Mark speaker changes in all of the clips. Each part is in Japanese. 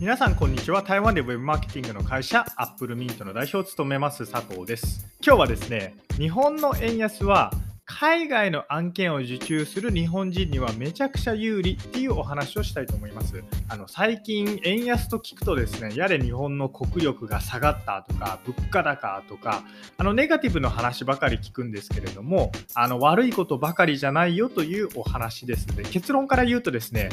Speaker 1: 皆さんこんにちは。台湾でウェブマーケティングの会社アップルミントの代表を務めます佐藤です。今日はですね日本の円安は海外の案件を受注する日本人にはめちゃくちゃ有利っていうお話をしたいと思います。あの最近円安と聞くとですねやれ日本の国力が下がったとか物価高とかあのネガティブの話ばかり聞くんですけれどもあの悪いことばかりじゃないよというお話ですので結論から言うとですね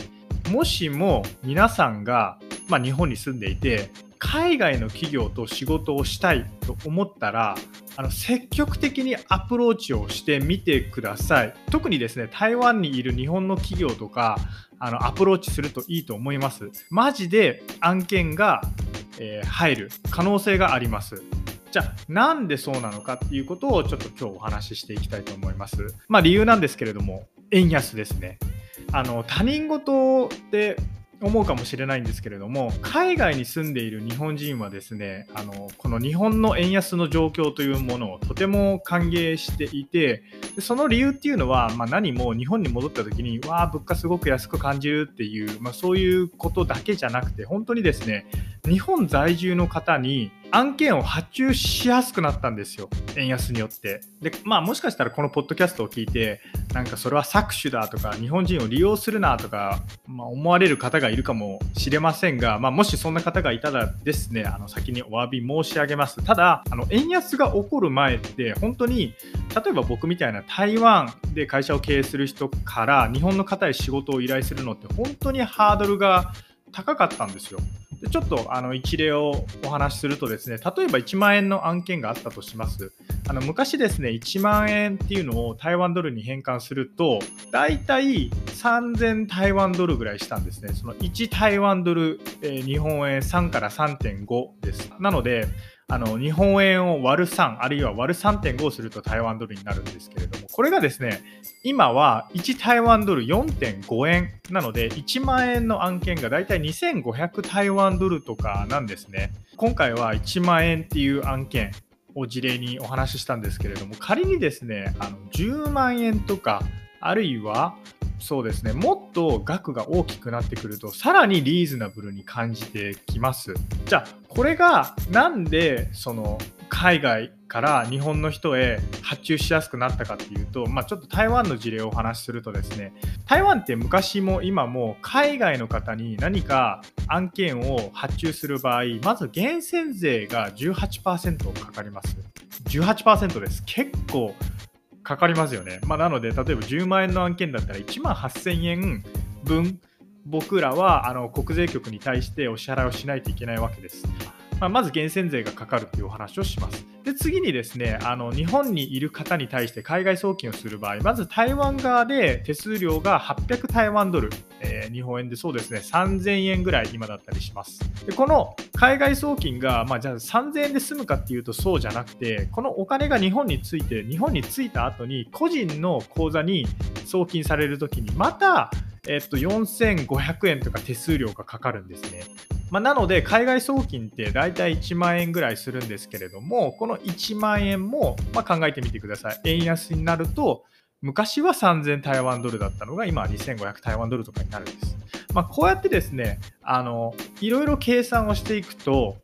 Speaker 1: もしも皆さんがまあ、日本に住んでいて海外の企業と仕事をしたいと思ったらあの積極的にアプローチをしてみてください。特にですね台湾にいる日本の企業とかあのアプローチするといいと思います。マジで案件が、えー、入る可能性があります。じゃあなんでそうなのかっていうことをちょっと今日お話ししていきたいと思います。まあ理由なんですけれども円安ですね。あの他人事で思うかもしれないんですけれども海外に住んでいる日本人はですねあのこの日本の円安の状況というものをとても歓迎していてその理由っていうのは、まあ、何も日本に戻った時にわあ物価すごく安く感じるっていう、まあ、そういうことだけじゃなくて本当にですね日本在住の方に案件を発注しやすくなったんですよ。円安によってでまあもしかしたらこのポッドキャストを聞いてなんかそれは搾取だとか日本人を利用するなとか、まあ、思われる方がいるかもしれませんが、まあ、もしそんな方がいたらですねあの先にお詫び申し上げますただあの円安が起こる前って本当に例えば僕みたいな台湾で会社を経営する人から日本の方へ仕事を依頼するのって本当にハードルが高かったんですよ。でちょっとあの一例をお話しするとですね、例えば1万円の案件があったとします。あの昔ですね、1万円っていうのを台湾ドルに変換すると、だいたい3000台湾ドルぐらいしたんですね。その1台湾ドル、えー、日本円3から3.5です。なので、あの日本円を割る3あるいは割る3.5をすると台湾ドルになるんですけれどもこれがですね今は1台湾ドル4.5円なので1万円の案件がだいたい2500台湾ドルとかなんですね今回は1万円っていう案件を事例にお話ししたんですけれども仮にですねあの10万円とかあるいはそうですねもっと額が大きくなってくるとさらにリーズナブルに感じてきます。じゃあこれがなんでその海外から日本の人へ発注しやすくなったかっていうと、まあ、ちょっと台湾の事例をお話しするとですね台湾って昔も今も海外の方に何か案件を発注する場合まず源泉税が18%かかります18%です結構かかりますよね。まあ、なので、例えば10万円の案件だったら1万8000円分、僕らはあの国税局に対してお支払いをしないといけないわけです。まあ、まず源泉税がかかるというお話をします。で次にですねあの日本にいる方に対して海外送金をする場合まず台湾側で手数料が800台湾ドル、えー、日本円でそうですね3000円ぐらい今だったりしますでこの海外送金が、まあ、じゃあ3000円で済むかっていうとそうじゃなくてこのお金が日本について日本に着いた後に個人の口座に送金されるときにまたえっと、4500円とか手数料がかかるんですね。まあ、なので、海外送金って大体1万円ぐらいするんですけれども、この1万円もま考えてみてください。円安になると、昔は3000台湾ドルだったのが今は2500台湾ドルとかになるんです。まあ、こうやってですね、あの、いろいろ計算をしていくと、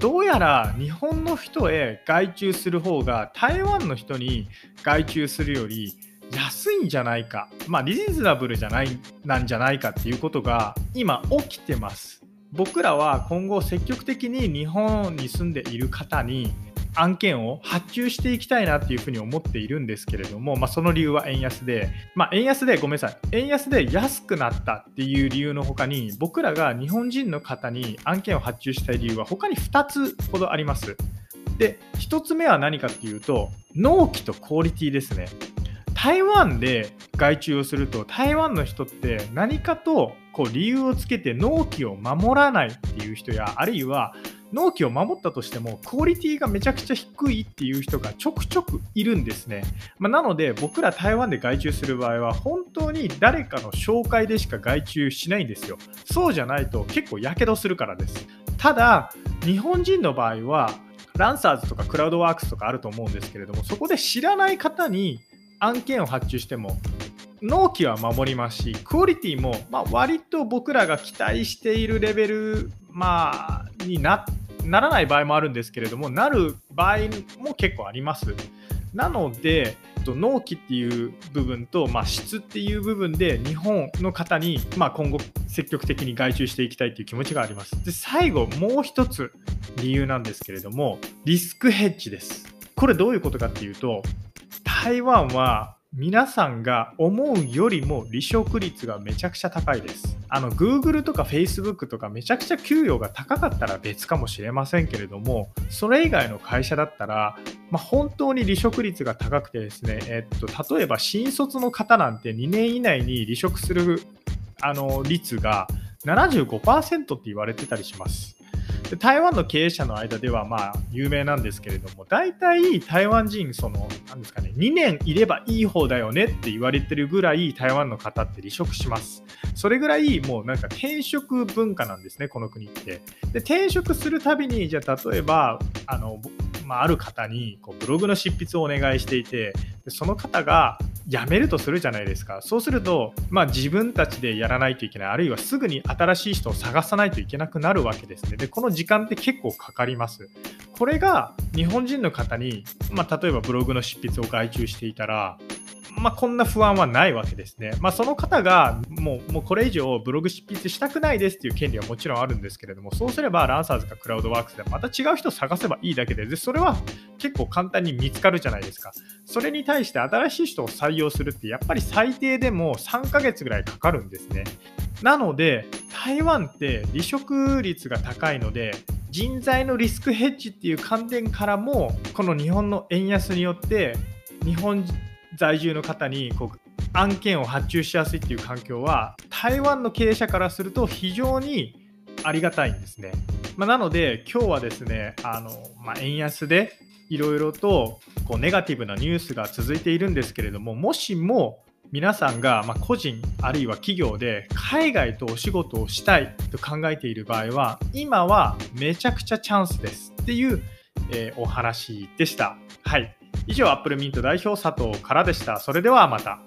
Speaker 1: どうやら日本の人へ外注する方が台湾の人に外注するより安いんじゃないか、まあ、リーズナブルじゃないなんじゃないかっていうことが今起きてます。僕らは今後積極的に日本に住んでいる方に案件を発注していきたいなっていうふうに思っているんですけれども、まあ、その理由は円安で、まあ、円安でごめんなさい。円安で安くなったっていう理由の他に僕らが日本人の方に案件を発注したい理由は他に2つほどあります。で1つ目は何かっていうと納期とクオリティですね。台湾で外注をすると台湾の人って何かとこう理由をつけて納期を守らないっていう人やあるいは納期を守ったとしてもクオリティがめちゃくちゃ低いっていう人がちょくちょくいるんですね、まあ、なので僕ら台湾で外注する場合は本当に誰かの紹介でしか外注しないんですよ。そうじゃないと結構やけどするからです。ただ日本人の場合はランサーズとかクラウドワークスとかあると思うんですけれどもそこで知らない方に案件を発注しても納期は守りますしクオリティもま割と僕らが期待しているレベルまあ、になならない場合もあるんですけれども、なる場合も結構あります。なので、納期っていう部分と、まあ、質っていう部分で日本の方に、まあ、今後積極的に外注していきたいという気持ちがあります。で最後もう一つ理由なんですけれどもリスクヘッジです。これどういうことかっていうと台湾は皆さんが思うよりも離職率がめちゃくちゃ高いです。あの Google とか Facebook とかめちゃくちゃ給与が高かったら別かもしれませんけれども、それ以外の会社だったら、まあ、本当に離職率が高くてですね、えっと、例えば新卒の方なんて2年以内に離職するあの率が75%って言われてたりします。で台湾の経営者の間ではまあ有名なんですけれども大体台湾人その何ですかね2年いればいい方だよねって言われてるぐらい台湾の方って離職します。それぐらいもうなんか転職文化なんですねこの国って。で転職するたびにじゃあ例えばあのまあ、ある方にこうブログの執筆をお願いしていてその方が辞めるとするじゃないですか。そうすると、まあ、自分たちでやらないといけない。あるいはすぐに新しい人を探さないといけなくなるわけですね。でこの時間って結構かかります。これが日本人の方に、まあ、例えばブログの執筆を外注していたらまあ、こんな不安はないわけですね。まあ、その方がもうもうこれ以上ブログ執筆したくないですっていう権利はもちろんあるんですけれども、そうすればランサーズかクラウドワークスでまた違う人を探せばいいだけで、でそれは結構簡単に見つかるじゃないですか。それに対して新しい人を採用するってやっぱり最低でも3ヶ月ぐらいかかるんですね。なので、台湾って離職率が高いので、人材のリスクヘッジっていう観点からも、この日本の円安によって、日本在住の方にこう案件を発注しやすいっていう環境は台湾の経営者からすると非常にありがたいんですね。まあ、なので今日はですねあの、まあ、円安でいろいろとこうネガティブなニュースが続いているんですけれどももしも皆さんが、まあ個人あるいは企業で海外とお仕事をしたいと考えている場合は今はめちゃくちゃチャンスですっていう、えー、お話でした。はい以上、アップルミント代表佐藤からでした。それではまた。